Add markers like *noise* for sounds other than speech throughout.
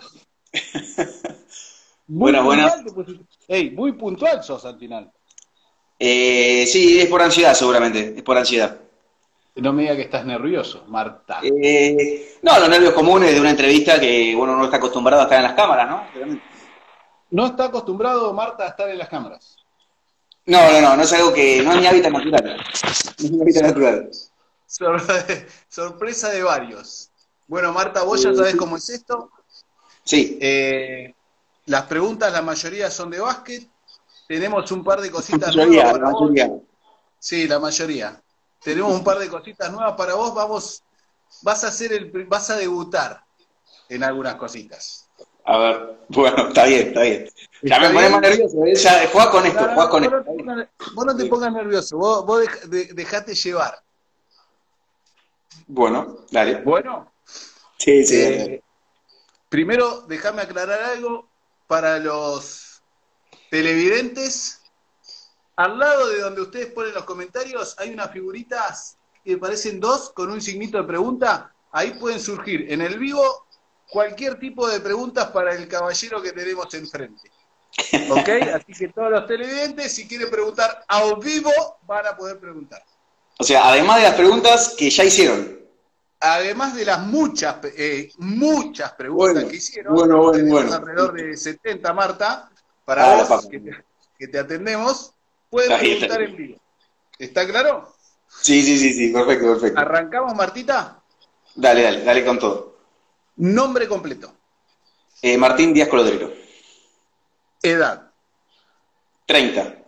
*laughs* buenas. Muy Buenas, buenas. pusiste. Ey, muy puntual sos al final. Eh, sí, es por ansiedad seguramente, es por ansiedad. No me diga que estás nervioso, Marta. Eh, no, los nervios comunes de una entrevista que uno no está acostumbrado a estar en las cámaras, ¿no? No está acostumbrado Marta a estar en las cámaras. No, no, no, no es algo que, no es mi hábitat natural. No es mi hábitat natural. Sor- Sorpresa de varios. Bueno, Marta, vos ya sabés cómo es esto. Sí, Eh, las preguntas, la mayoría son de básquet. Tenemos un par de la cositas mayoría, nuevas la para vos. mayoría. Sí, la mayoría. Tenemos un par de cositas nuevas para vos. Vamos, vas a hacer el, vas a debutar en algunas cositas. A ver, *laughs* bueno, está bien, está bien. Ya ¿Está me pones más nervioso, ¿eh? Ya, jugá con esto, jugá con vos, no esto. te pongas, vos no te pongas nervioso, vos, vos dej- de- dejate llevar. Bueno, dale. Bueno, Sí, sí. eh, primero déjame aclarar algo para los televidentes. Al lado de donde ustedes ponen los comentarios hay unas figuritas que parecen dos con un signito de pregunta. Ahí pueden surgir en el vivo cualquier tipo de preguntas para el caballero que tenemos enfrente. ¿Ok? Así que todos los televidentes, si quieren preguntar a vivo, van a poder preguntar. O sea, además de las preguntas que ya hicieron. Además de las muchas, eh, muchas preguntas Bueno, que hicieron, bueno, bueno, tenemos bueno. alrededor de 70, Marta, Ah, para vos, que te, que te atendemos, pueden preguntar está en vivo. ¿Está claro? Sí, sí, sí, sí, perfecto, perfecto. Arrancamos, Martita. Dale, dale, dale con todo. Nombre completo, Eh, Martín Díaz Colodrero, edad, 30. Tengo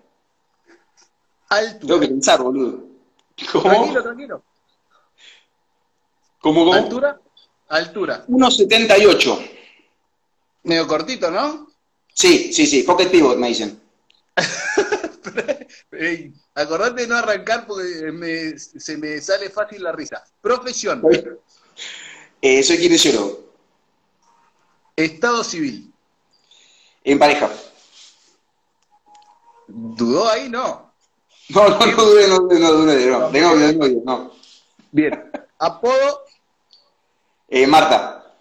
altura. que pensar, boludo. *laughs* ¿Cómo? Tranquilo, tranquilo. ¿Cómo, cómo? Altura, altura. 1,78. Medio cortito, ¿no? Sí, sí, sí, pocket pivot me dicen. *laughs* Ey, acordate de no arrancar porque me- se me sale fácil la risa. Profesión, Eh, soy kinesiólogo, estado civil. en pareja. ¿Dudó ahí? No. No, no, no dudé, no dudé, no dudé, no, de novio, no. Bien. Apodo, Eh, Marta,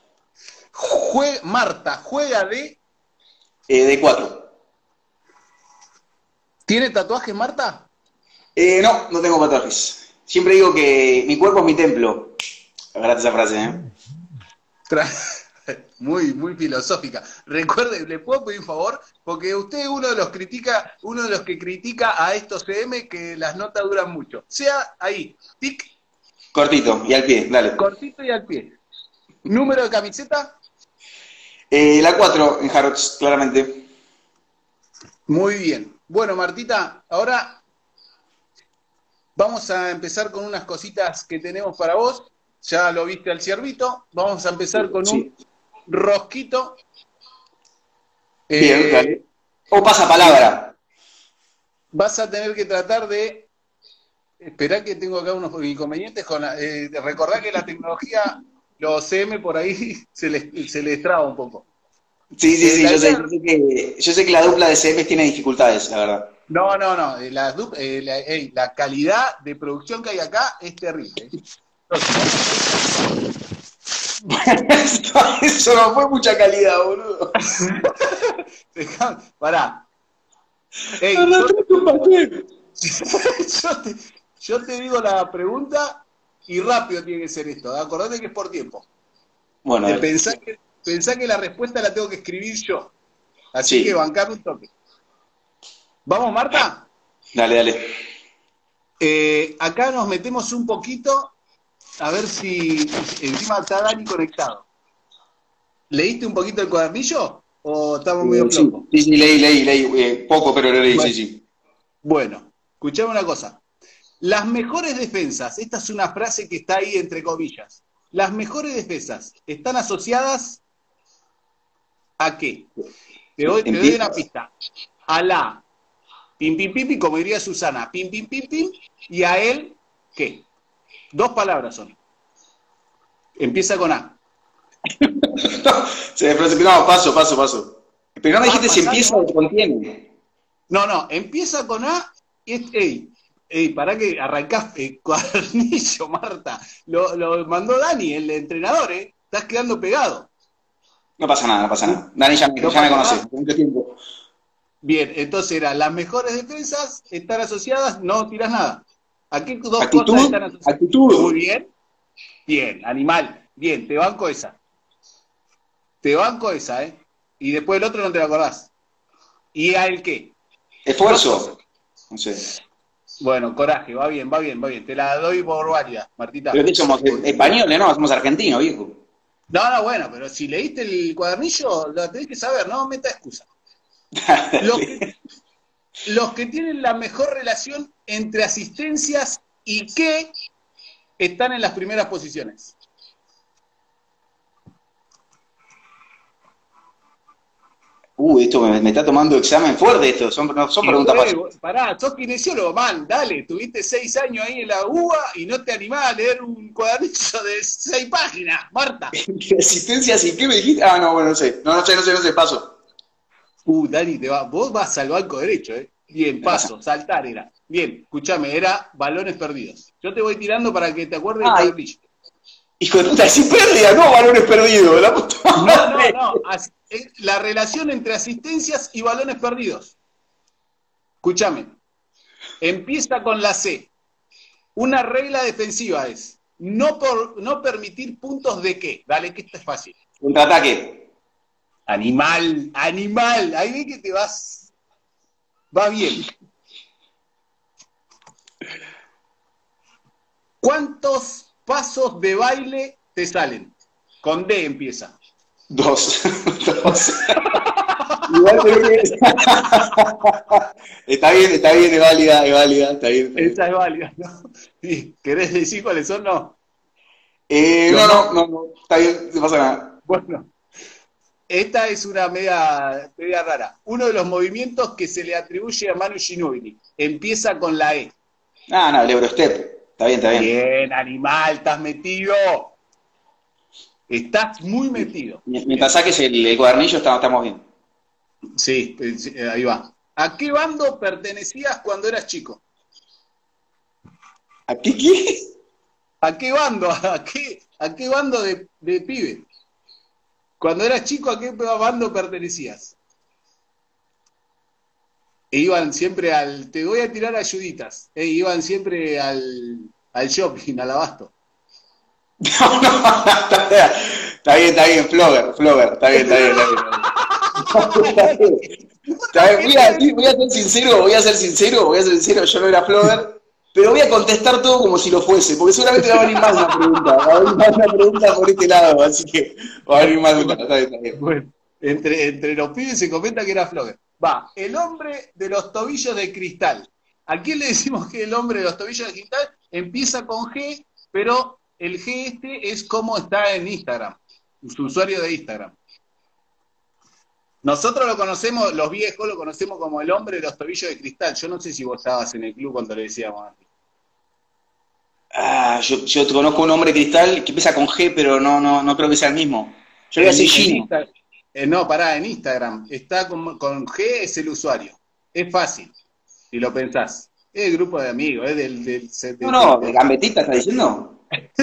jue- Marta, juega de... eh, de 4. ¿Tiene tatuajes, Marta? Eh, no, no tengo tatuajes. Siempre digo que mi cuerpo es mi templo. Agarrate esa frase, ¿eh? Tra- *laughs* Muy, muy filosófica. Recuerde, ¿le puedo pedir un favor? Porque usted es uno de los critica, uno de los que critica a estos CM que las notas duran mucho. Sea ahí, tic, Cortito, y al pie, dale. cortito y al pie. Número de camiseta, Eh, la 4 en Harrods, claramente. muy bien. Bueno, Martita, ahora vamos a empezar con unas cositas que tenemos para vos. Ya lo viste al ciervito. Vamos a empezar con Sí. un rosquito. Bien, Eh. O pasa palabra. vas a tener que tratar de. Esperá que tengo acá unos inconvenientes con la. Eh, de recordar que la tecnología, los CM por ahí *laughs* se les, se les traba un poco. Sí, sí, sí, yo sé, idea- yo sé que, yo sé que la dupla de CMs tiene dificultades, la verdad. No, no, no. eh, La, eh, la, calidad de producción que hay acá es terrible. *laughs* Eso no fue mucha calidad, boludo. *laughs* Pará. Ey, yo, yo te, yo te digo la pregunta y rápido tiene que ser esto. Acordate que es por tiempo. Bueno, Eh. Pensá que, pensá que la respuesta la tengo que escribir yo. Así Sí. que bancame un toque. ¿Vamos, Marta? dale, dale. Eh, acá nos metemos un poquito a ver si encima está Dani conectado. ¿Leíste un poquito el cuadernillo? ¿O estamos medio Eh, sí, sí, sí, leí, leí, leí. eh, poco, pero lo leí, Bueno. sí, sí. Bueno, escuchame una cosa. Las mejores defensas, esta es una frase que está ahí entre comillas. Las mejores defensas están asociadas a qué? Te doy, te doy una pista. A la pim pim pim pim, como diría Susana, pim pim pim pim, y a él, ¿qué? Dos palabras son. Empieza con A. *laughs* Se no, paso, paso, paso. Pero no me Ah, dijiste si empieza o contiene. No, no, empieza con A y es, ey, ey, para que arrancás el *laughs* cuadernillo, Marta. Lo, lo mandó Dani, el entrenador, ¿eh? Estás quedando pegado. No pasa nada, no pasa nada. Dani ya, me- No ya me pasa conoce, mucho tiempo. Bien, entonces era, las mejores defensas están asociadas, no tiras nada. ¿A qué dos cosas están asociadas? actitud. Muy bien. Bien, animal. Bien, te banco esa. Te banco esa, ¿eh? Y después el otro no te lo acordás. ¿Y a el qué? Esfuerzo. No sé. Bueno, coraje, va bien, va bien, va bien. Te la doy por válida, Martita. Pero que somos españoles, ¿no? Somos argentinos, viejo. No, no, bueno, pero si leíste el cuadernillo, lo tenés que saber, no meta excusa. *laughs* Los que, los que tienen la mejor relación entre asistencias y que están en las primeras posiciones. Uh, esto me, me está tomando examen fuerte esto. Son, no, son preguntas fáciles. Pará, sos kinesiólogo, man, dale, tuviste seis años ahí en la UBA y no te animás a leer un cuadernillo de seis páginas, Marta. *laughs* Resistencia, ¿sí? ¿Qué me dijiste? Ah, no, bueno, no sé. No, no sé, no sé, no sé, paso. Uh, Dani, te va, vos vas al banco derecho, ¿eh? Bien, paso, *laughs* saltar era. Bien, escúchame, era balones perdidos. Yo te voy tirando para que te acuerdes del cuadernillo. Hijo de puta, sí pérdida, no, balones perdidos. La puta No, no, no. as- eh, La relación entre asistencias y balones perdidos. Escúchame. Empieza con la C. Una regla defensiva es no, por, no permitir puntos de qué. Dale, que esto es fácil. Contraataque. Animal, animal. Ahí ve que te vas. Va bien. ¿Cuántos pasos de baile te salen? Con D empieza. Dos. Dos. Igual que Está bien, está bien, es válida, es válida, está bien. está bien. Esa es válida, ¿no? Sí. ¿Querés decir cuáles son? No. Eh, no, no, no, no, está bien, no pasa nada. Bueno, esta es una media, media rara. Uno de los movimientos que se le atribuye a Manu Ginóbili. Empieza con la E. Ah, no, el Eurostep. Está bien, está bien. Bien, animal, estás metido. Estás muy metido. Mientras saques el, el cuadernillo, estamos, estamos bien. Sí, eh, ahí va. ¿A qué bando pertenecías cuando eras chico? ¿A qué qué? ¿A qué bando? *laughs* ¿A qué, a qué bando de, de pibe? Cuando eras chico, ¿a qué bando pertenecías? E iban siempre al. Te voy a tirar ayuditas. E iban siempre al, al shopping, al abasto. No, no, *laughs* está bien, está bien, Flogger, Flogger, está bien, está bien, está bien. Está bien. Está bien, Voy, a, decir- voy a ser sincero, voy a ser sincero, voy a ser sincero, yo no era Flogger, pero voy a contestar todo como si lo fuese, porque seguramente va a venir más una pregunta, va a venir más una pregunta por este lado, así que va a venir más una, está bien, está bien. Bueno, entre, entre los pibes se comenta que era Flogger. Va, el hombre de los tobillos de cristal. ¿A quién le decimos que el hombre de los tobillos de cristal empieza con G, pero el G este es como está en Instagram, su usuario de Instagram? Nosotros lo conocemos, los viejos lo conocemos como el hombre de los tobillos de cristal. Yo no sé si vos estabas en el club cuando le decíamos antes. Ah, yo, yo conozco un hombre cristal que empieza con G, pero no, no, no creo que sea el mismo. Yo voy a decir Gino. Eh, no, pará, en Instagram. Está con, con G es el usuario. Es fácil, si lo pensás. Es el grupo de amigos, es del... del, del- No, no, ¿de Gambetita está diciendo? *laughs*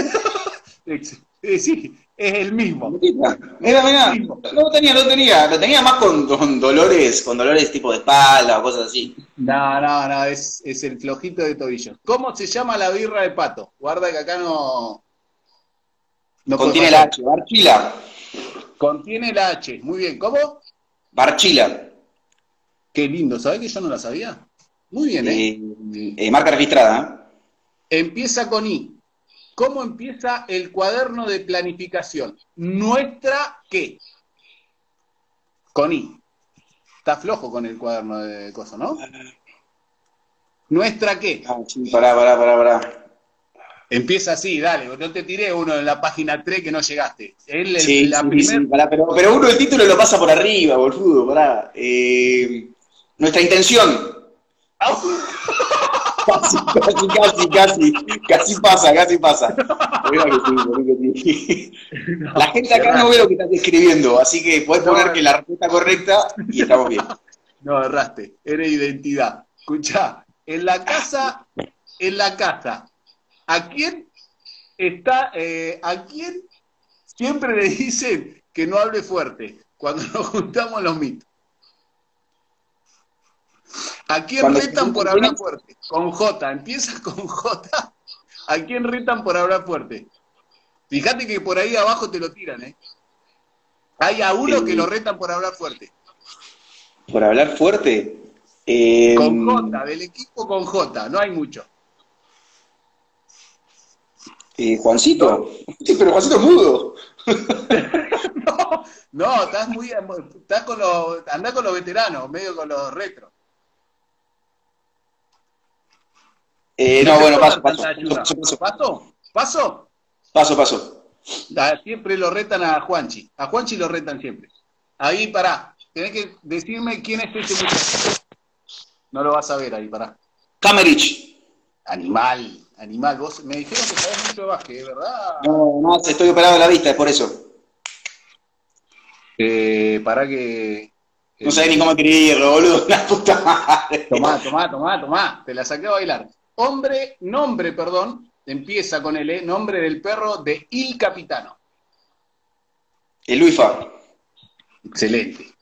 Eh, sí, es el mismo. Gambetita. Mira, mira, no lo tenía, no lo tenía, lo tenía más con, con dolores, con dolores tipo de espalda o cosas así. No, no, no, es, es el flojito de tobillos. ¿Cómo se llama la birra de pato? Guarda que acá no... no Contiene la. H, Barchila. Contiene la H. Muy bien, ¿cómo? Barchila. Qué lindo, ¿sabés que yo no la sabía? Muy bien, ¿eh? Eh, eh, marca registrada. Empieza con I. ¿Cómo empieza el cuaderno de planificación? Nuestra qué? Con I. Está flojo con el cuaderno de cosas, ¿no? ¿Nuestra qué? ¿eh? Ah, sí, pará, pará, pará, pará. Empieza así, dale, no te tiré uno en la página 3 que no llegaste. Él, el- Sí, la sí, primer- sí, pará, pero, pero uno el título lo pasa por arriba, boludo, pará. Eh, nuestra intención. *laughs* Casi, casi, casi, casi, casi pasa, casi pasa. Mira que sí, mira que sí. La gente acá no ve lo que estás escribiendo, así que puedes poner que la respuesta correcta y estamos bien. No, erraste, era identidad. Escuchá, en la casa, en la casa, ¿a quién está, eh, a quién siempre le dicen que no hable fuerte cuando nos juntamos los mitos. ¿A quién Cuando retan por hablar fuerte? Con J, empieza con J. ¿A quién retan por hablar fuerte? Fíjate que por ahí abajo te lo tiran, ¿eh? Hay a uno que lo retan por hablar fuerte. Por hablar fuerte. eh, Con J, del equipo con J, no hay mucho. Eh, Juancito. Sí, pero Juancito es mudo. *laughs* No, no, estás muy, estás con los, andás con los veteranos, medio con los retros. Eh, no, bueno, paso, paso. Paso, paso. ¿Paso? ¿Paso? Paso, paso. Siempre lo retan a Juanchi. A Juanchi lo retan siempre. Ahí, pará. Tenés que decirme quién es ese muchacho. No lo vas a ver ahí, pará. Camerich. Animal, animal. Vos me dijeron que sabés mucho de básquet, ¿verdad? No, no, estoy operado de la vista, es por eso. Eh, pará que... No sabés ni cómo escribirlo, boludo. *laughs* La puta madre. Tomá, tomá, tomá, tomá. Te la saqué a bailar. Hombre, nombre, perdón, empieza con L, nombre del perro de Il Capitano. El Luifa. Excelente.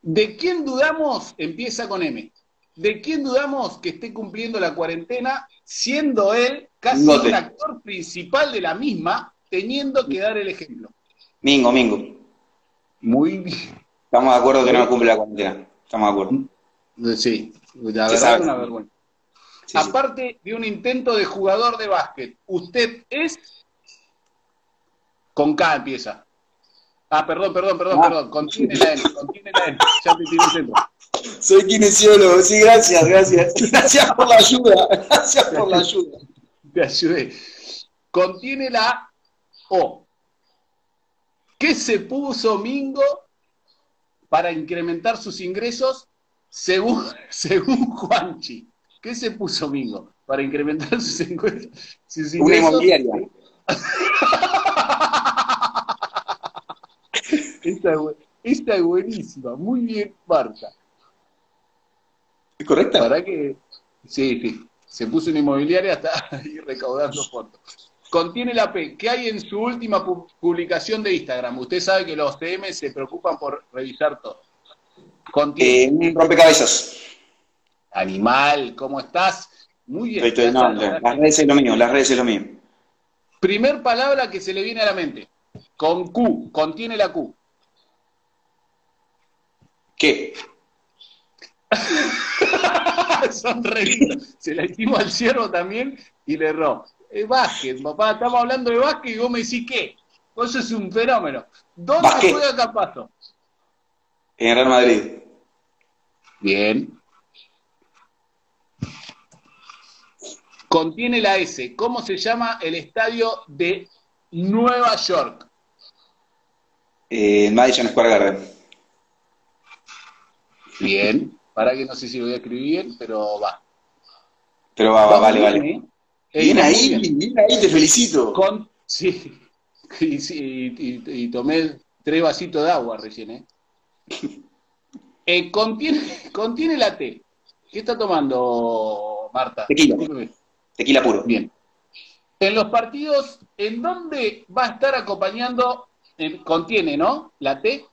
¿De quién dudamos? Empieza con M. ¿De quién dudamos que esté cumpliendo la cuarentena, siendo él casi un actor principal de la misma, teniendo que dar el ejemplo? Mingo, Mingo. Muy bien. Estamos de acuerdo que no cumple la cuarentena. Estamos de acuerdo. Sí, la Se verdad es una vergüenza. Sí, sí. Aparte de un intento de jugador de básquet, usted es. Con K empieza. Ah, perdón, perdón, perdón, Ah. perdón. Contiene la N, contiene la N. Ya te tiré el centro. Soy kinesiólogo, sí, gracias, gracias. *laughs* Gracias por la ayuda. Gracias por la ayuda. Te ayudé. Contiene la O. ¿Qué se puso Mingo para incrementar sus ingresos según, *laughs* según Juanchi? ¿Qué se puso Mingo para incrementar sus *laughs* ingresos? sus Una ingresos? inmobiliaria. Esta, es esta es buenísima. Muy bien, Marta. ¿Es correcta? ¿Para que Sí, sí. Se puso una inmobiliaria hasta *laughs* ahí recaudando fondos. Contiene la P. ¿Qué hay en su última pu- publicación de Instagram? Usted sabe que los TM se preocupan por revisar todo. Contiene Eh, un rompecabezas. animal, ¿cómo estás? Muy bien. Estoy- no, está, las redes es lo mío, las redes es lo mío. Primer palabra que se le viene a la mente. Con Q. Contiene la Q. ¿Qué? *laughs* *laughs* Son. Se la hicimos al ciervo también y le erró. Es básquet, papá. Estamos hablando de básquet y vos me decís qué. Vos sos un fenómeno. ¿Dónde Básquet. juega Capazo? En Real Madrid. Bien. Contiene la S. ¿Cómo se llama el estadio de Nueva York? Eh, Madison Square Garden. Bien. Para que no sé si lo voy a escribir bien, pero va. Pero va, va, vale, bien, vale. ¿eh? Bien vamos ahí, bien. bien ahí, te felicito. Con, sí, *laughs* y, sí, y- y- tomé tres vasitos de agua recién, ¿eh? *laughs* Eh, contiene, contiene la T. ¿Qué está tomando Marta? Tequila. Tequila puro. Bien. En los partidos, ¿en dónde va a estar acompañando? eh, contiene, ¿no? La T.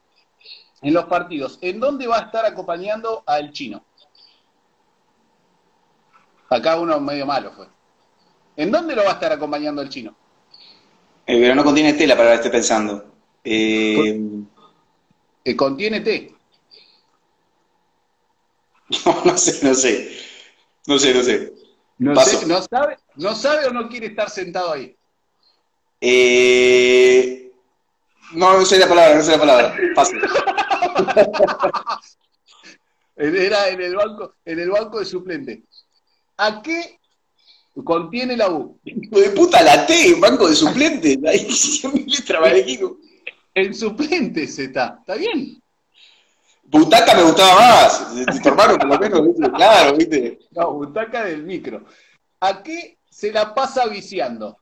En los partidos, ¿en dónde va a estar acompañando al chino? Acá uno medio malo fue. ¿En dónde lo va a estar acompañando el chino? Eh, pero no contiene tela para que esté pensando. Eh, Eh, contiene T. *laughs* no, no sé, no sé. No sé, no sé. No, Paso. sé, no sabe, no sabe o no quiere estar sentado ahí. Eh, no, no sé la palabra, no sé la palabra. Paso. *laughs* Era en el banco, en el banco de suplente. ¿A qué contiene la U? Hijo de puta, la T, banco de suplentes. *laughs* Ahí mi letra va elegido. En suplentes está. ¿Está bien? Butaca me gustaba más. De tu hermano, por lo menos, ¿viste? Claro, ¿viste? No, butaca del micro. ¿A qué se la pasa viciando?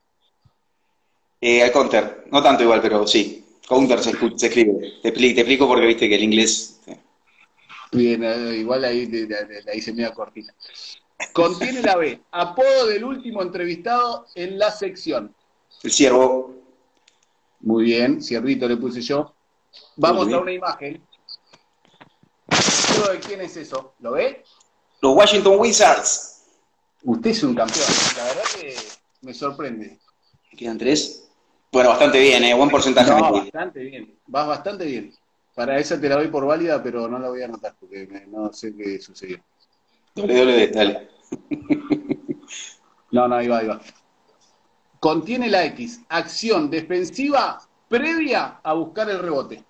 Eh, al counter. No tanto igual, pero sí. Counter se, escribe. Te, expli- te explico porque viste que el inglés. Bien, eh, igual ahí de- la hice media cortina. Contiene la B. Apodo del último entrevistado en la sección. El ciervo. Muy bien, cierrito le puse yo. Vamos a una imagen. ¿De quién es eso? ¿Lo ve? Los Washington Wizards. Usted es un campeón. La verdad que me sorprende. Quedan tres. Bueno, bastante bien, ¿eh? buen porcentaje. No, bastante bien. Vas bastante bien. Para esa te la doy por válida, pero no la voy a anotar porque no sé qué sucedió. Doble, doble, dale. no, no, ahí va, ahí va. Contiene la X, acción defensiva previa a buscar el rebote.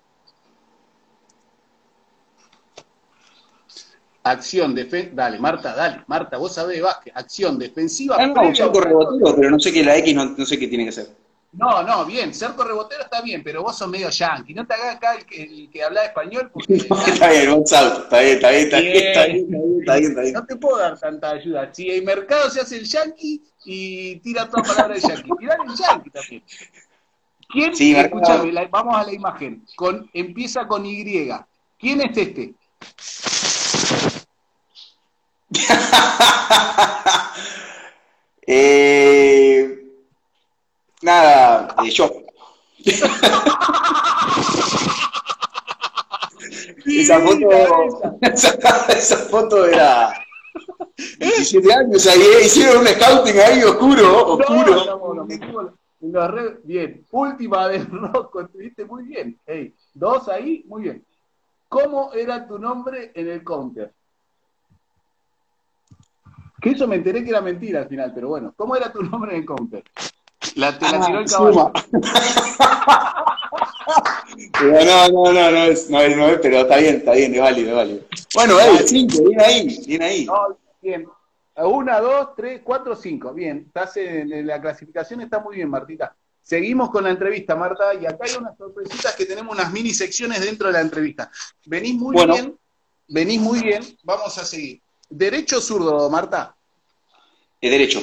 Acción defensiva. Dale, Marta, dale. Marta, vos sabés básquet. Acción defensiva. Ah, no, previa un pero no sé qué la X, no sé qué tiene que ser. No, no, bien, ser correbotero está bien, pero vos sos medio yankee. No te hagas acá el que, el habla español porque. *laughs* está bien, salto, está bien, está bien, está bien, está bien, está bien, está bien, No te puedo dar tanta ayuda. Si el mercado se hace el yankee y tira toda palabra de yankee, tirá el yankee también. ¿Quién? Sí, escúchame, vamos a la imagen. Con, empieza con Y. ¿Quién es este? *laughs* eh. Nada, eh, yo. *laughs* esa, foto, *laughs* esa, foto era 17 años ahí, eh, hicieron un scouting ahí oscuro, oscuro. bien, última vez, *laughs* Rocco, estuviste muy bien. Hey, dos ahí, muy bien. ¿Cómo era tu nombre en el counter? Que eso me enteré que era mentira al final, pero bueno, ¿cómo era tu nombre en el counter? La, te la ah, tiró el caballo. *laughs* no, no, no, no es, no es, no es, pero está bien, está bien, es válido, es válido. Bueno, ahí, cinco, bien ahí, bien ahí. bien. Una, dos, tres, cuatro, cinco. Bien, estás en, la clasificación, está muy bien, Martita. Seguimos con la entrevista, Marta, y acá hay unas sorpresitas que tenemos unas mini secciones dentro de la entrevista. Venís muy bien, venís muy bien, vamos a seguir. ¿Derecho o zurdo, Marta? Es derecho.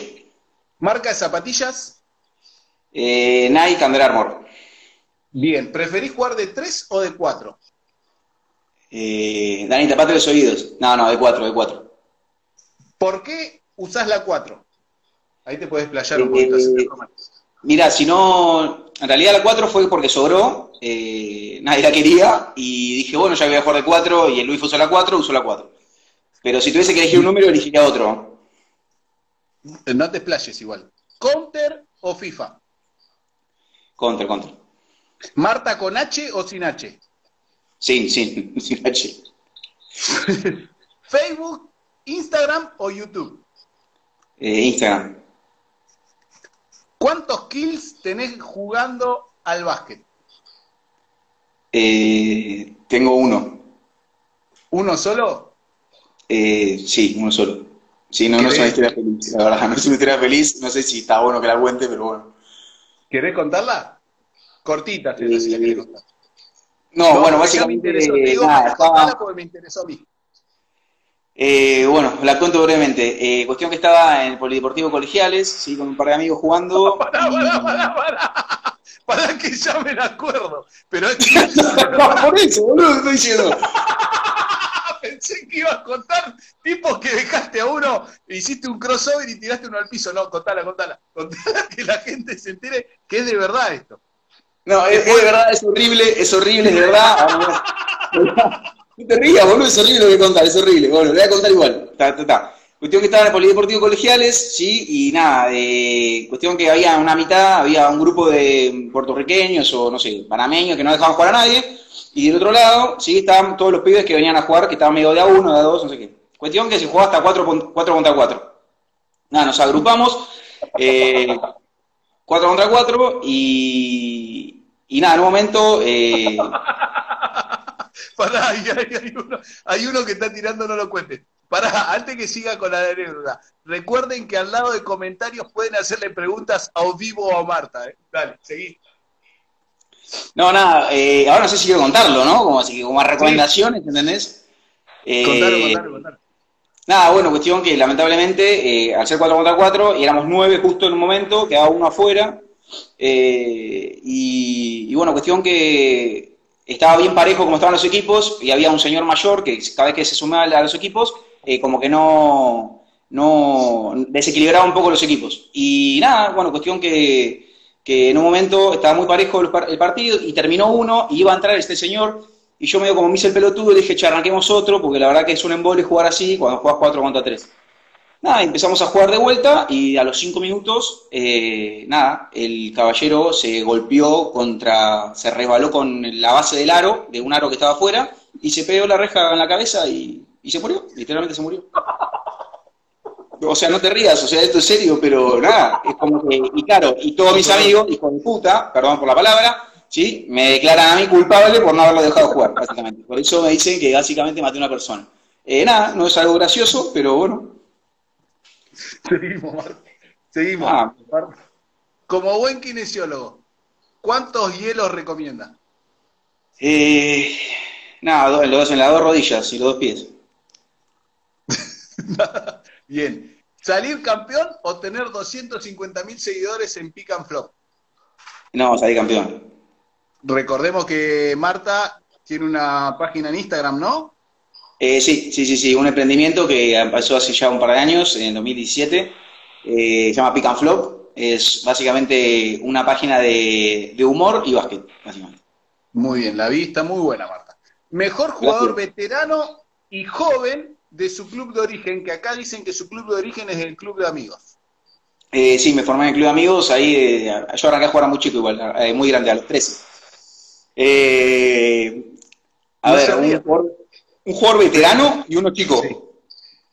¿Marca de zapatillas? Eh, Nike Under Armour. Bien, ¿preferís jugar de 3 o de 4? Eh, Dani, tapate los oídos. No, no, de 4, de 4. ¿Por qué usás la 4? Ahí te puedes playar un poquito. Eh, mira, si no, en realidad la 4 fue porque sobró, eh, nadie la quería y dije, bueno, ya voy a jugar de 4 y el Luis usó la 4, usó la 4. Pero si tuviese que elegir un número, elegiría otro. No te explayes igual. ¿Counter o FIFA? Contra, contra. ¿Marta con H o sin H? Sí, sí, *laughs* sin H. *laughs* ¿Facebook, Instagram o YouTube? Eh, Instagram. ¿Cuántos kills tenés jugando al básquet? Eh, tengo uno. ¿Uno solo? Eh, sí, uno solo. Sí, no, no es una historia feliz, la verdad, *laughs* no es una historia feliz, no sé si está bueno que la cuente, pero bueno. ¿Querés contarla? Cortita, si la querés contar. No, bueno, básicamente. Me interesó, nada, porque me interesó a mí. Eh, bueno, la cuento brevemente. Eh, cuestión que estaba en el Polideportivo Colegiales, sí, con un par de amigos jugando. *laughs* Pará, pará, pará, pará. Pará que ya me la acuerdo. Pero es que... *laughs* Por eso, boludo, estoy diciendo pensé que ibas a contar tipos que dejaste a uno, hiciste un crossover y tiraste uno al piso. No, contala, contala. Contala que la gente se entere que es de verdad esto. No, es, de verdad, es horrible, es horrible, es verdad. *laughs* No te rías, boludo, es horrible lo que contar, es horrible. Bueno, lo voy a contar igual. Cuestión que estaba en el Polideportivo Colegiales, sí, y nada, eh, cuestión que había una mitad, había un grupo de puertorriqueños o no sé, panameños que no dejaban jugar a nadie, y del otro lado, sí, estaban todos los pibes que venían a jugar, que estaban medio de a uno, de a dos, no sé qué. Cuestión que se jugaba hasta 4 contra 4. Nada, nos agrupamos, eh, 4 contra 4, y, y nada, en un momento... Eh... *laughs* Pará, hay, hay, uno, hay uno que está tirando, no lo cuentes. Pará, antes que siga con la anécdota, recuerden que al lado de comentarios pueden hacerle preguntas a vivo o a Marta. ¿eh? Dale, seguí. No, nada, eh, ahora no sé si quiero contarlo, ¿no? Como así como recomendaciones, ¿entendés? Eh, contalo, contalo, contalo. Nada, bueno, cuestión que lamentablemente, eh, al ser 4 contra 4, y éramos 9 justo en un momento, quedaba uno afuera, eh, y, bueno, cuestión que estaba bien parejo como estaban los equipos, y había un señor mayor que cada vez que se sumaba a los equipos, como que no, no desequilibraba un poco los equipos. Y nada, bueno, cuestión que que en un momento estaba muy parejo el partido y terminó uno y iba a entrar este señor y yo medio como me hice el pelotudo y dije, che, arranquemos otro porque la verdad que es un embole jugar así cuando juegas 4 contra 3. Nada, empezamos a jugar de vuelta y a los 5 minutos, eh, nada, el caballero se golpeó contra, se resbaló con la base del aro, de un aro que estaba afuera, y se pegó la reja en la cabeza y, y se murió, literalmente se murió. O sea, no te rías, o sea, esto es serio, pero nada, es como que, y claro, y todos mis amigos, hijos de puta, perdón por la palabra, ¿sí? Me declaran a mí culpable por no haberlo dejado jugar, básicamente. Por eso me dicen que básicamente maté a una persona. Eh, nada, no es algo gracioso, pero bueno. Seguimos, Marco. Seguimos. Ah. Como buen kinesiólogo, ¿cuántos hielos recomienda? Eh, nada, los dos en las dos rodillas y los dos pies. *laughs* Bien. ¿Salir campeón o tener 250 mil seguidores en Pick and Flop? No, salir campeón. Recordemos que Marta tiene una página en Instagram, ¿no? Eh, sí, sí, sí, sí, un emprendimiento que empezó hace ya un par de años, en 2017, eh, se llama Pick and Flop, es básicamente una página de, humor y básquet, básicamente. Muy bien, la vista muy buena, Marta. Mejor jugador veterano y joven de su club de origen, que acá dicen que su club de origen es el club de amigos. Eh, sí, me formé en el club de amigos, ahí eh, yo arranqué a jugar a muy chico igual, eh, muy grande, a los 13. a ver, un jugador, veterano y uno chico.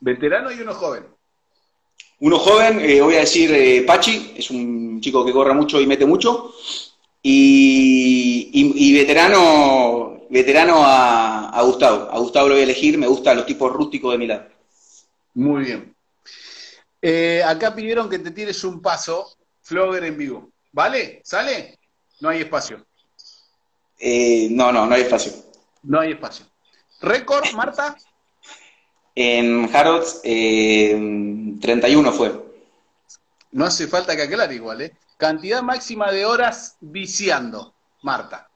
Veterano y uno joven. Uno joven, voy a decir Pachi, es un chico que corre mucho y mete mucho. Y, y veterano, veterano a, Gustavo. A Gustavo lo voy a elegir, me gustan los tipos rústicos de Milán. Muy bien. Eh, acá pidieron que te tires un paso, Flogger en vivo. ¿Vale? ¿Sale? No hay espacio. Eh, no, no, no hay espacio. No hay espacio. ¿Récord, Marta? En Harrods, 31 fue. No hace falta que aclare igual, ¿eh? Cantidad máxima de horas viciando, Marta.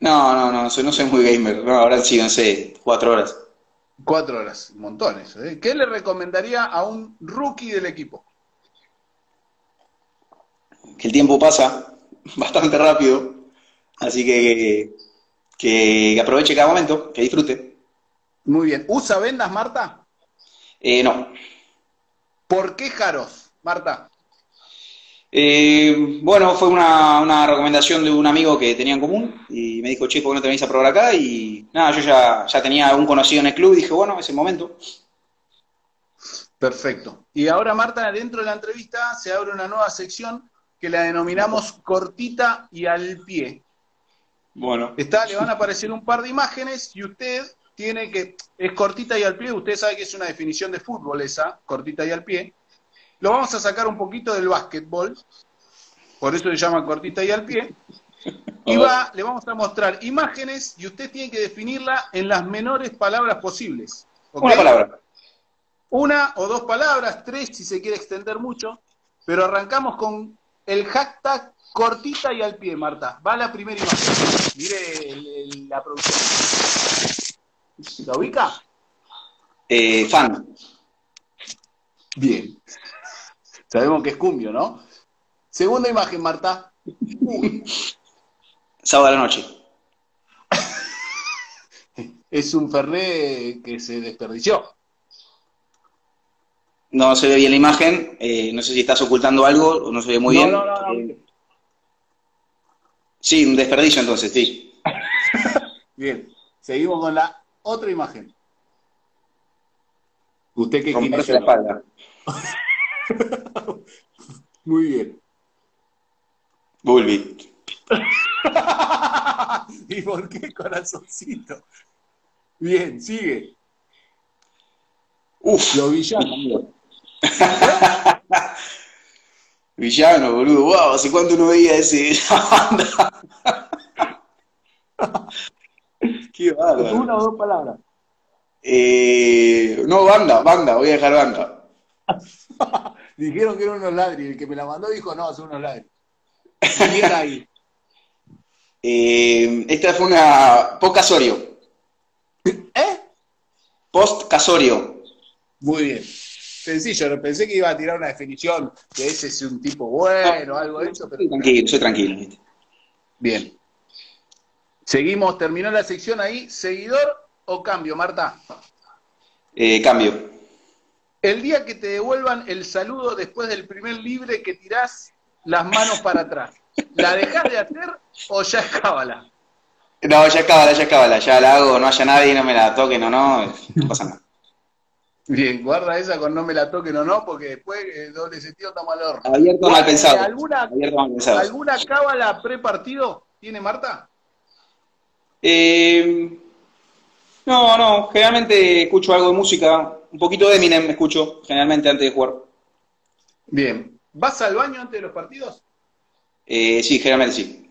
No, no, no, no soy muy gamer. No, ahora sí, no sé, cuatro horas. Cuatro horas, montones. ¿eh? ¿Qué le recomendaría a un rookie del equipo? Que el tiempo pasa *laughs* bastante rápido, así que, que, aproveche cada momento, que disfrute. Muy bien. ¿Usa vendas, Marta? Eh, no. ¿Por qué Jaros, Marta? Eh, bueno, fue una, recomendación de un amigo que tenía en común y me dijo, che, ¿por qué no te venís a probar acá? Y nada, yo ya, ya tenía un conocido en el club y dije, bueno, es el momento. Perfecto. Y ahora, Marta, dentro de la entrevista se abre una nueva sección que la denominamos cortita y al pie. Bueno. Está, le van a aparecer un par de imágenes y usted tiene que, es cortita y al pie, usted sabe que es una definición de fútbol esa, cortita y al pie. Lo vamos a sacar un poquito del básquetbol, por eso se llama cortita y al pie. Y va, le vamos a mostrar imágenes y usted tiene que definirla en las menores palabras posibles. Una palabra. Una o dos palabras, tres si se quiere extender mucho, pero arrancamos con el hashtag cortita y al pie, Marta. Va la primera imagen. Mire la producción. ¿La ubica? Eh, fan. Bien. Sabemos que es cumbio, ¿no? Segunda imagen, Marta. Sábado a la noche. *laughs* es un Ferré que se desperdició. No se ve bien la imagen, eh, no sé si estás ocultando algo o no se ve muy bien. No, no, no. Eh, sí, un desperdicio entonces, sí. *laughs* bien, seguimos con la otra imagen. ¿Usted qué quiere? la espalda. *laughs* *laughs* Muy bien. Bulbi. *laughs* ¿Y por qué corazoncito? Bien, sigue. Uf. Lo villano. *laughs* villano, boludo. Wow, ¿hace cuánto no veía ese, Qué bárbaro. Una o dos palabras. Eh, no, banda, banda, voy a dejar banda. Dijeron que eran unos ladri. El que me la mandó dijo, no, son unos ladri. ¿Quién está ahí? Eh, esta fue una post casorio. ¿Eh? Post casorio. Muy bien. sencillo. Pensé que iba a tirar una definición, que ese es un tipo bueno, algo de eso. Pero... Tranquilo, soy tranquilo. Bien. Seguimos, terminó la sección ahí. ¿Seguidor o cambio, Marta? Eh, cambio. El día que te devuelvan el saludo después del primer libre que tirás las manos para atrás, ¿la dejás de hacer o ya es cábala? No, ya cábala, ya cábala, ya la hago, no haya nadie, no me la toquen o no, no pasa nada. Bien, guarda esa con no me la toquen o no, porque después eh, doble sentido estamos al horno. Abierto mal pensado. ¿Alguna, Abierto mal pensado. ¿Alguna cábala pre-partido tiene Marta? Eh, no, no, generalmente escucho algo de música, un poquito de Eminem me escucho, generalmente antes de jugar. Bien. ¿Vas al baño antes de los partidos? Eh, sí, generalmente sí.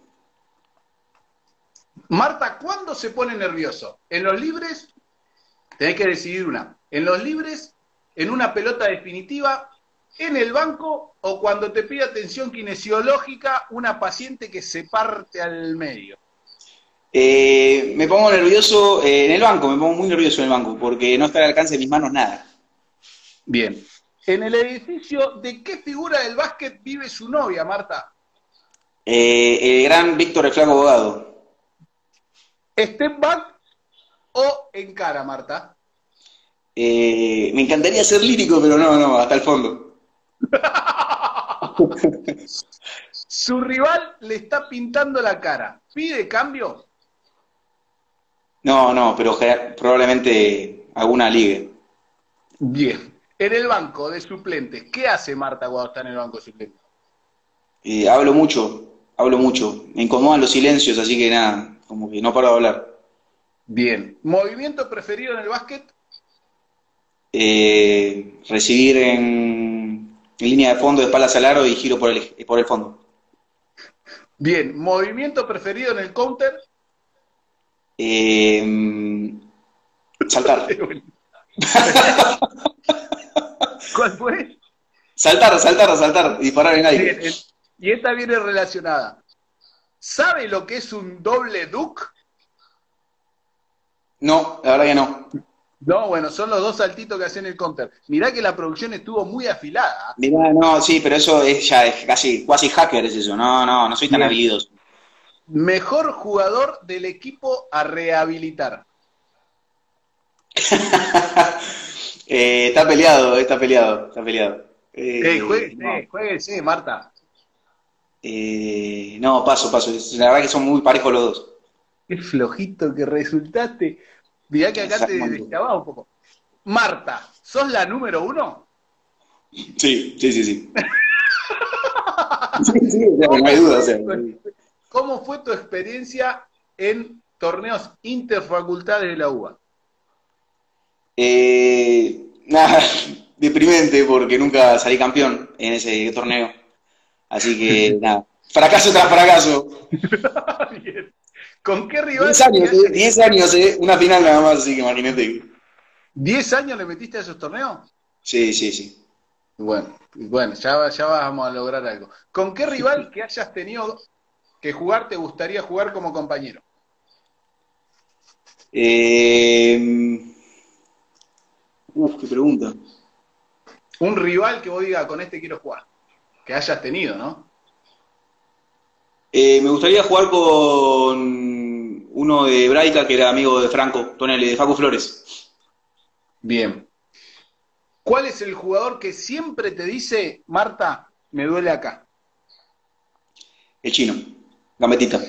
Marta, ¿cuándo se pone nervioso? ¿En los libres? Tenés que decidir una. ¿En los libres? ¿En una pelota definitiva? ¿En el banco? ¿O cuando te pide atención kinesiológica una paciente que se parte al medio? Eh, me pongo nervioso eh, en el banco, me pongo muy nervioso en el banco, porque no está al alcance de mis manos nada. Bien. En el edificio, ¿de qué figura del básquet vive su novia, Marta? Eh, el gran Víctor el Flaco Abogado. ¿Step back o en cara, Marta? Me encantaría ser lírico, pero no, no, hasta el fondo. *laughs* Su rival le está pintando la cara. ¿Pide cambio? No, no, pero probablemente alguna ligue. Bien. En el banco de suplentes, ¿qué hace Marta cuando está en el banco de suplentes? Eh, hablo mucho, hablo mucho. Me incomodan los silencios, así que nada, como que no paro de hablar. Bien. ¿Movimiento preferido en el básquet? Eh, recibir en, en línea de fondo de espaldas al aro y giro por el, por el fondo. Bien. ¿Movimiento preferido en el counter? Eh, saltar. *laughs* *laughs* ¿Cuál fue? Saltar, saltar, saltar, disparar en aire. Bien, y esta viene relacionada. ¿Sabe lo que es un doble duck? No, la verdad que no. No, bueno, son los dos saltitos que hacen el counter. Mirá que la producción estuvo muy afilada. Mirá, no, sí, pero eso es ya es casi, cuasi hacker es eso. No, no, no soy tan habilidoso. Mejor jugador del equipo a rehabilitar. *laughs* Eh, está peleado, está peleado, está peleado. Eh, Eh, no, jueguese, Marta. eh, no, paso, paso. La verdad que son muy parejos los dos. Qué flojito que resultaste. Mirá que acá te deschavaba un poco. Marta, ¿sos la número uno? Sí, sí, sí, sí. *laughs* sí, sí, no hay duda. o sea. ¿Cómo fue tu experiencia en torneos interfacultades de la UBA? Eh, nada, *laughs* deprimente porque nunca salí campeón en ese torneo. Así que *laughs* nada, fracaso tras fracaso. *laughs* Bien. ¿Con qué rival? 10 años, eh, 10 años, eh, una final nada más, así que imagínate. ¿10 años le metiste a esos torneos? Sí, sí, sí. Bueno, bueno, ya, ya vamos a lograr algo. ¿Con qué rival que hayas tenido que jugar te gustaría jugar como compañero? Eh, uf, qué pregunta. Un rival que vos digas, con este quiero jugar. Que hayas tenido, ¿no? Eh, me gustaría jugar con uno de Braica, que era amigo de Franco, Tonelli, de Facu Flores. Bien. ¿Cuál es el jugador que siempre te dice, Marta, me duele acá? El chino, Gambetita.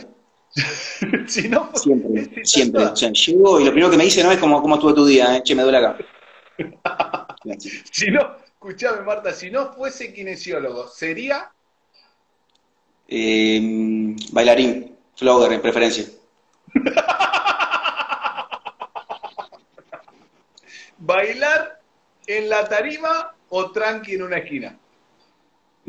*laughs* si no, Siempre, ese siempre. tanto- O sea, llego y lo primero que me dice no es como cómo estuvo tu día, eh? che, me duele acá. *laughs* Si no, escuchame, Marta, si no fuese kinesiólogo, ¿sería? Eh, bailarín, flogger en preferencia. *laughs* ¿Bailar en la tarima o tranqui en una esquina?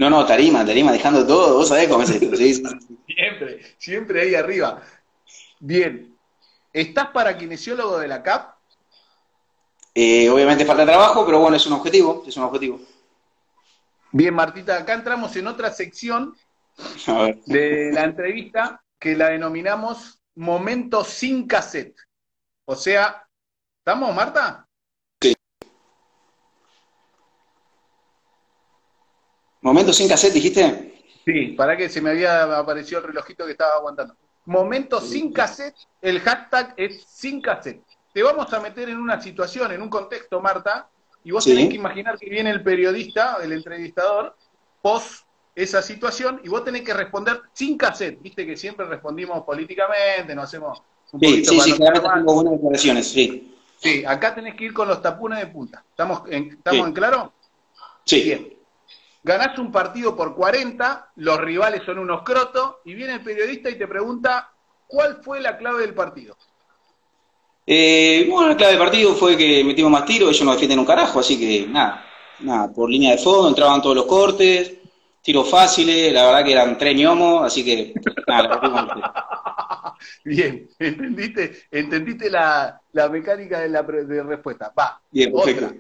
No, no, tarima, tarima, dejando todo, vos sabés cómo es esto. sí. *laughs* Siempre, siempre ahí arriba. Bien. ¿Estás para kinesiólogo de la CAP? Eh, obviamente falta trabajo, pero bueno, es un objetivo, es un objetivo. Bien, Martita, acá entramos en otra sección de la entrevista que la denominamos Momento sin cassette. O sea, ¿estamos, Marta? ¿Momento sin cassette dijiste? Sí, para que se me había aparecido el relojito que estaba aguantando. Momento sin cassette, el hashtag es sin cassette. Te vamos a meter en una situación, en un contexto, Marta, y vos tenés que imaginar que viene el periodista, el entrevistador, post esa situación, y vos tenés que responder sin cassette. Viste que siempre respondimos políticamente, no hacemos un sí, Sí, sí, claramente tengo buenas declaraciones, sí. Sí, acá tenés que ir con los tapunes de punta. ¿Estamos en, ¿estamos en claro? Sí. Bien. Ganás un partido por 40, los rivales son unos crotos, y viene el periodista y te pregunta, ¿cuál fue la clave del partido? Eh, bueno, la clave del partido fue que metimos más tiros, ellos no defienden un carajo, así que nada, nada, por línea de fondo entraban todos los cortes, tiros fáciles, la verdad que eran tres ñomos, así que nada, *laughs* Bien, entendiste, entendiste la, mecánica de la de respuesta. Va, Bien, otra.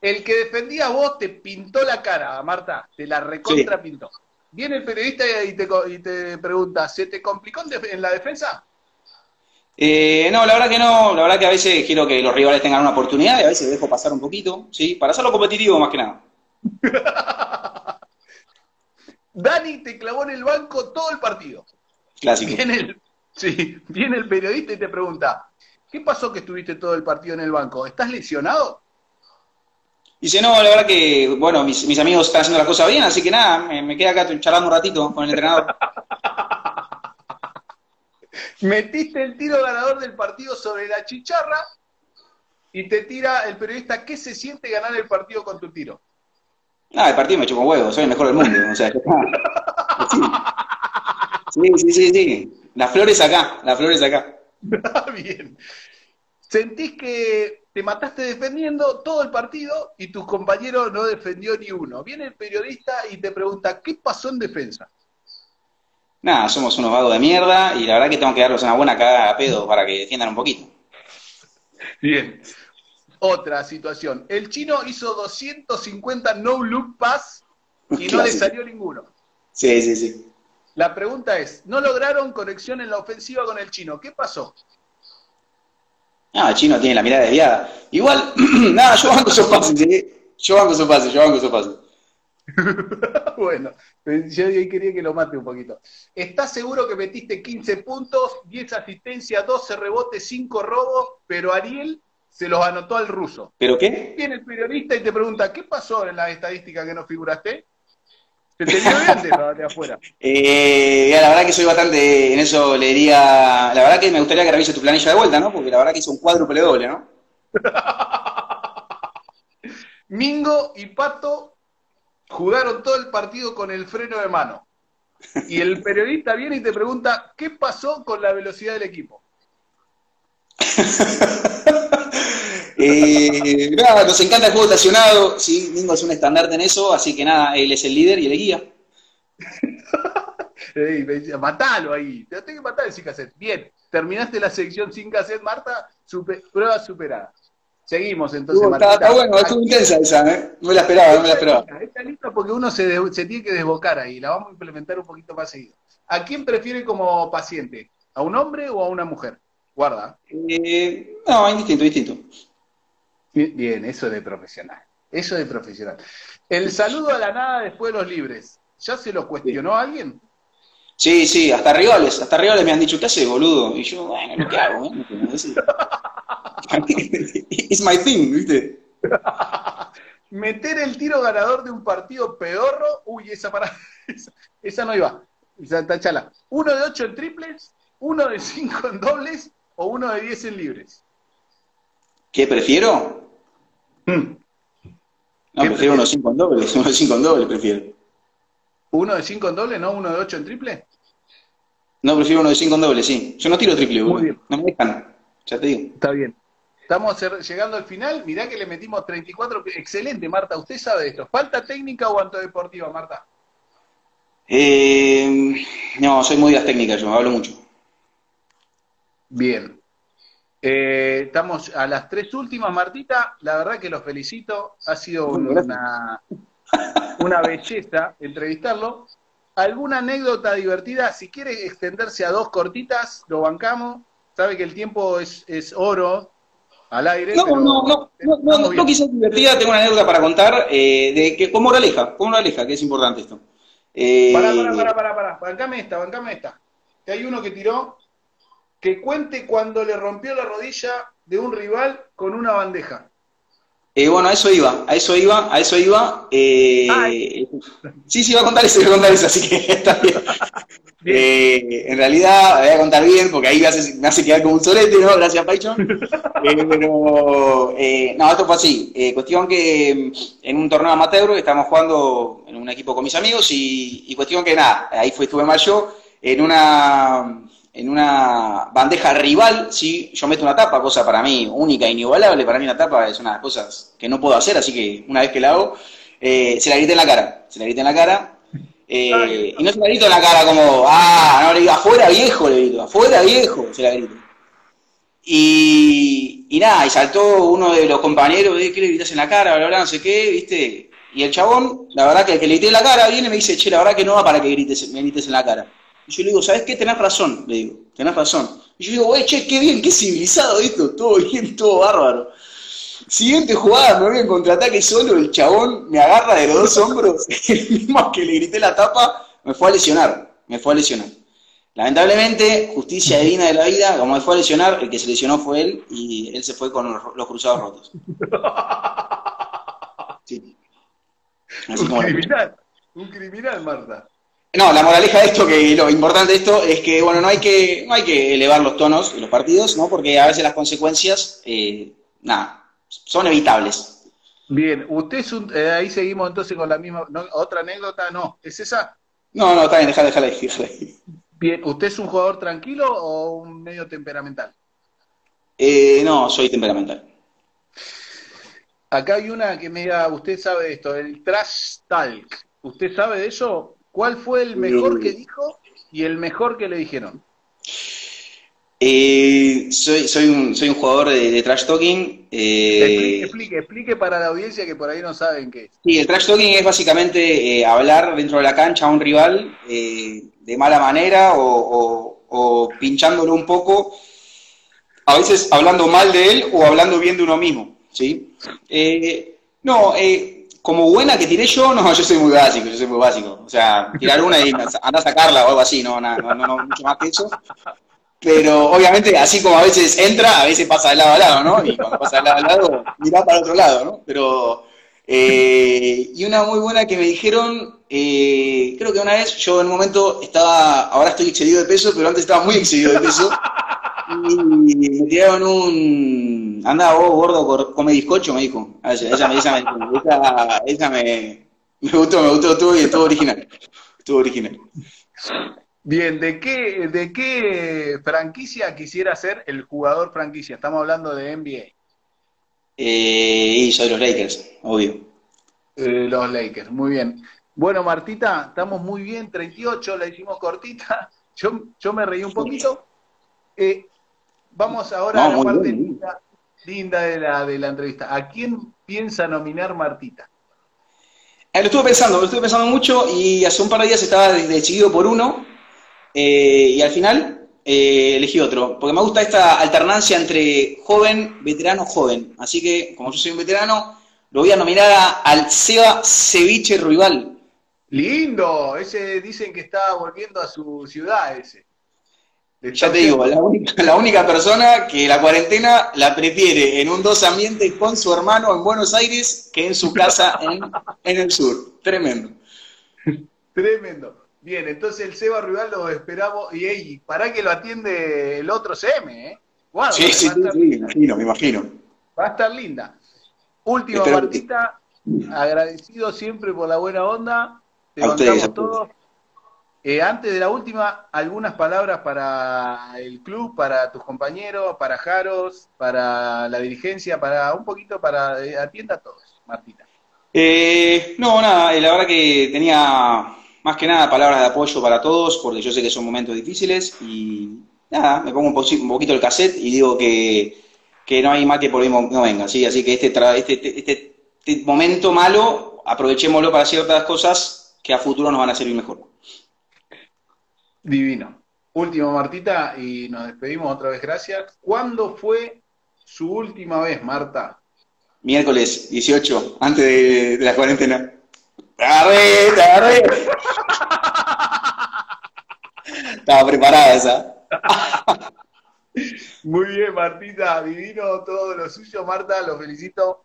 El que defendía a vos te pintó la cara, Marta, te la recontra pintó. Viene el periodista y te, y te pregunta, ¿se te complicó en la defensa? Eh, no, la verdad que no, la verdad que a veces quiero que los rivales tengan una oportunidad y a veces dejo pasar un poquito, ¿sí? Para hacerlo competitivo más que nada. *laughs* Dani te clavó en el banco todo el partido. Clásico. Viene el, sí, viene el periodista y te pregunta, ¿qué pasó que estuviste todo el partido en el banco? ¿Estás lesionado? Dice, no, la verdad que, bueno, mis, amigos están haciendo la cosa bien, así que nada, me, me queda acá charlando un ratito con el entrenador. *laughs* Metiste el tiro ganador del partido sobre la chicharra y te tira el periodista, ¿qué se siente ganar el partido con tu tiro? Ah, el partido me chupó huevo, soy el mejor del mundo. O sea, *laughs* sí. sí, sí, sí, La flor es acá, la flor es acá. *laughs* Bien. Sentís que te mataste defendiendo todo el partido y tu compañero no defendió ni uno. Viene el periodista y te pregunta, ¿qué pasó en defensa? nada, somos unos vagos de mierda y la verdad que tengo que darles una buena cagada a pedo para que defiendan un poquito. Bien. Otra situación. El chino hizo 250 no-look pass y no le salió ninguno. Sí, sí, sí. La pregunta es, no lograron conexión en la ofensiva con el chino. ¿Qué pasó? Ah, el chino tiene la mirada desviada. Igual, *clears throat* nada, yo banco esos pases, ¿eh? Yo banco esos pases, yo banco esos pases. *laughs* bueno, yo quería que lo mate un poquito. ¿Estás seguro que metiste 15 puntos, 10 asistencias, 12 rebotes, 5 robos, pero Ariel se los anotó al ruso? ¿Pero qué? Viene el periodista y te pregunta, ¿qué pasó en la estadística que no figuraste? ¿Se te dio bien de, afuera? Eh, la verdad que soy bastante, en eso le diría, la verdad que me gustaría que revise tu planilla de vuelta, ¿no? Porque la verdad que hizo un cuádruple doble, ¿no? *laughs* Mingo y Pato jugaron todo el partido con el freno de mano. Y el periodista viene y te pregunta, ¿qué pasó con la velocidad del equipo? *laughs* eh, nada, nos encanta el juego estacionado, sí, Mingo es un estandarte en eso, así que nada, él es el líder y el guía. *laughs* matalo ahí, te tengo que matar el sin cassette. Bien, terminaste la sección sin cassette, Marta, prueba superada. Seguimos entonces. está, bueno, estuvo intensa esa, ¿eh? No me la esperaba, no me la esperaba. Está lista porque uno se, tiene que desbocar ahí, la vamos a implementar un poquito más seguido. ¿A quién prefiere como paciente? ¿A un hombre o a una mujer? Guarda. Eh, no, indistinto, distinto. Bien, eso de profesional. Eso de profesional. El saludo a la nada después de los libres. ¿Ya se lo cuestionó alguien? Sí, sí, hasta rivales, hasta rivales me han dicho, ¿qué haces, boludo? Y yo, bueno, ¿qué hago? Eh? It's my thing, ¿viste? *laughs* Meter el tiro ganador de un partido pedorro, uy, esa para esa, no iba. Esa tachala. Uno de ocho en triples, uno de cinco en dobles o uno de diez en libres. ¿Qué prefiero? Hmm. No, prefiero *laughs* uno de cinco en dobles, uno de cinco en dobles prefiero. ¿Uno de cinco en doble, no uno de ocho en triple? No, prefiero uno de cinco en doble, sí. Yo no tiro triple, Muy bien. no me dejan, ya te digo. Está bien. Estamos llegando al final. Mirá que le metimos 34. Excelente, Marta. Usted sabe esto. ¿Falta técnica o deportiva, Marta? Eh, no, soy muy de técnicas, yo hablo mucho. Bien. Eh, estamos a las tres últimas, Martita. La verdad que los felicito. Ha sido una, una belleza entrevistarlo. ¿Alguna anécdota divertida? Si quiere extenderse a dos cortitas, lo bancamos. Sabe que el tiempo es, es oro al aire. No, no, no, no, no, no, quizás divertida, tengo una anécdota para contar eh, de que con moraleja, con moraleja, que es importante esto. Eh, pará, pará, pará, pará, pará, bancame esta, bancame esta. Que hay uno que tiró que cuente cuando le rompió la rodilla de un rival con una bandeja. Eh, bueno, a eso iba, a eso iba, a eso iba. Eh, sí, sí, iba a contar eso, iba a contar eso, así que *laughs* está bien. Eh, en realidad, voy a contar bien, porque ahí me hace, quedar como un solete, ¿no? Gracias, Paichon. *laughs* pero, no, esto fue así. cuestión que mm, en un torneo amateur estábamos jugando en un equipo con mis amigos, y, y cuestión que nada, ahí fue, estuve mal yo, en una en una bandeja rival, sí, yo meto una tapa, cosa para mí única, e inigualable, para mí una tapa es una de las cosas que no puedo hacer, así que una vez que la hago, eh, se la grité en la cara, se la grité en la cara, eh, y no se la grito en la cara como, ah, no, le digo, afuera viejo, le grito, afuera viejo, se la grito. Y, y nada, y saltó uno de los compañeros, ¿qué le gritas en la cara? Bla, bla, no sé qué, ¿viste? Y el chabón, la verdad que el que le grité en la cara viene y me dice, che, la verdad que no va para que grites, me grites en la cara. Y yo le digo, ¿sabes qué? Tenés razón, le digo, tenés razón. Y yo digo, güey, che, qué bien, qué civilizado esto, todo bien, todo bárbaro. Siguiente jugada, me voy en contraataque solo, el chabón me agarra de los dos hombros, *laughs* el mismo que le grité la tapa, me fue a lesionar, me fue a lesionar. Lamentablemente, justicia divina de la vida, como me fue a lesionar, el que se lesionó fue él y él se fue con los, cruzados rotos. *laughs* Sí. un criminal, un criminal, Marta. No, la moraleja de esto, que lo importante de esto es que, bueno, no hay que, no hay que elevar los tonos en los partidos, ¿no? Porque a veces las consecuencias, eh, nada, son evitables. Bien, usted es un, eh, ahí seguimos entonces con la misma, otra anécdota, no, ¿es esa? No, no, está bien, déjala, déjala ahí, Bien, ¿usted es un jugador tranquilo o un medio temperamental? Eh, no, soy temperamental. Acá hay una que me diga, usted sabe esto, el trash talk. ¿Usted sabe de eso? ¿Cuál fue el mejor que dijo y el mejor que le dijeron? Eh, soy, soy, un, soy un jugador de, trash talking. Eh, explique, explique, para la audiencia que por ahí no saben qué es. Sí, el trash talking es básicamente eh, hablar dentro de la cancha a un rival de mala manera o, o, pinchándolo un poco, a veces hablando mal de él o hablando bien de uno mismo. ¿sí? no, como buena que tiré yo, no, yo soy muy básico, yo soy muy básico. O sea, tirar una y anda a sacarla o algo así, no, no, no, no, mucho más que eso. Pero obviamente, así como a veces entra, a veces pasa de lado a lado, ¿no? Y cuando pasa de lado a lado, mira para otro lado, ¿no? Pero, eh, y una muy buena que me dijeron, eh, creo que una vez yo en un momento estaba, ahora estoy excedido de peso, pero antes estaba muy excedido de peso. Y me tiraron un. Anda vos, gordo, come bizcocho, me dijo. Ella, me, esa, esa, me, me gustó, me gustó, estuvo, estuvo original. Estuvo original. Bien, ¿de qué, ¿de qué franquicia quisiera ser el jugador franquicia? Estamos hablando de NBA. Eh, y soy los Lakers, obvio. Eh, los Lakers, muy bien. Bueno, Martita, estamos muy bien, 38, la hicimos cortita. Yo, yo me reí un poquito. Eh, Vamos ahora a la parte linda, de, la, de la entrevista. ¿A quién piensa nominar Martita? Eh, lo estuve pensando, lo estuve pensando mucho y hace un par de días estaba decidido por uno eh, y al final eh, elegí otro, porque me gusta esta alternancia entre joven, veterano, joven. Así que, como yo soy un veterano, lo voy a nominar al Seba Ceviche Ruibal. Lindo, ese dicen que está volviendo a su ciudad ese. Ya te digo, *laughs* la única, persona que la cuarentena la prefiere en un dos ambientes con su hermano en Buenos Aires que en su casa en, el sur. Tremendo. *laughs* Tremendo. Bien, entonces el Seba Rival lo esperamos. Y hey, para que lo atiende el otro CM, ¿eh? sí, sí, sí, me imagino, me imagino. Va a estar linda. Última, Martita, agradecido siempre por la buena onda. Te a todos. Eh, antes de la última, algunas palabras para el club, para tus compañeros, para Jaros, para la dirigencia, para un poquito para eh, atienda a todos, Martita. Eh, no, nada, la verdad que tenía más que nada palabras de apoyo para todos, porque yo sé que son momentos difíciles y nada, me pongo un, poquito el cassette y digo que, no hay más que por no venga, ¿sí? Así que este, este, este, este momento malo, aprovechémoslo para ciertas cosas que a futuro nos van a servir mejor. Divino. Último, Martita, y nos despedimos otra vez, gracias. ¿Cuándo fue su última vez, Marta? Miércoles 18, antes de, de la cuarentena. ¡Agarré, te agarré! *laughs* Estaba preparada esa. *laughs* Muy bien, Martita, divino todo lo suyo, Marta, lo felicito.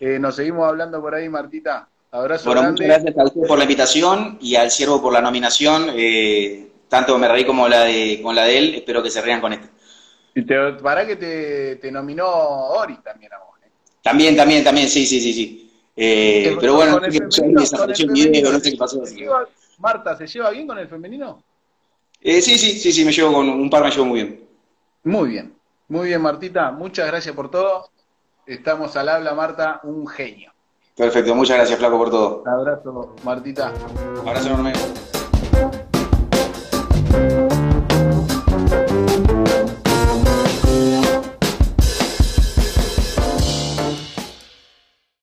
Eh, nos seguimos hablando por ahí, Martita. Abrazo Bueno, grande. muchas gracias a usted por la invitación y al Ciervo por la nominación. Eh, tanto me reí como la de, con la de él. Espero que se rían con esta. Y te, para que te, te nominó Ori también a vos. ¿eh? También, también, también, sí, sí, sí, sí. Eh, pero bueno, no sé qué pasó, femenino, desapareció con el el video, femenino, no sé qué pasó. ¿se así que- lleva- Marta, ¿se lleva bien con el femenino? Eh, sí, sí, sí, sí, me llevo con un par, me llevo muy bien. Muy bien, muy bien, Martita. Muchas gracias por todo. Estamos al habla, Marta, un genio. Perfecto, muchas gracias, Flaco, por todo. Un abrazo, Martita. Abrazo enorme.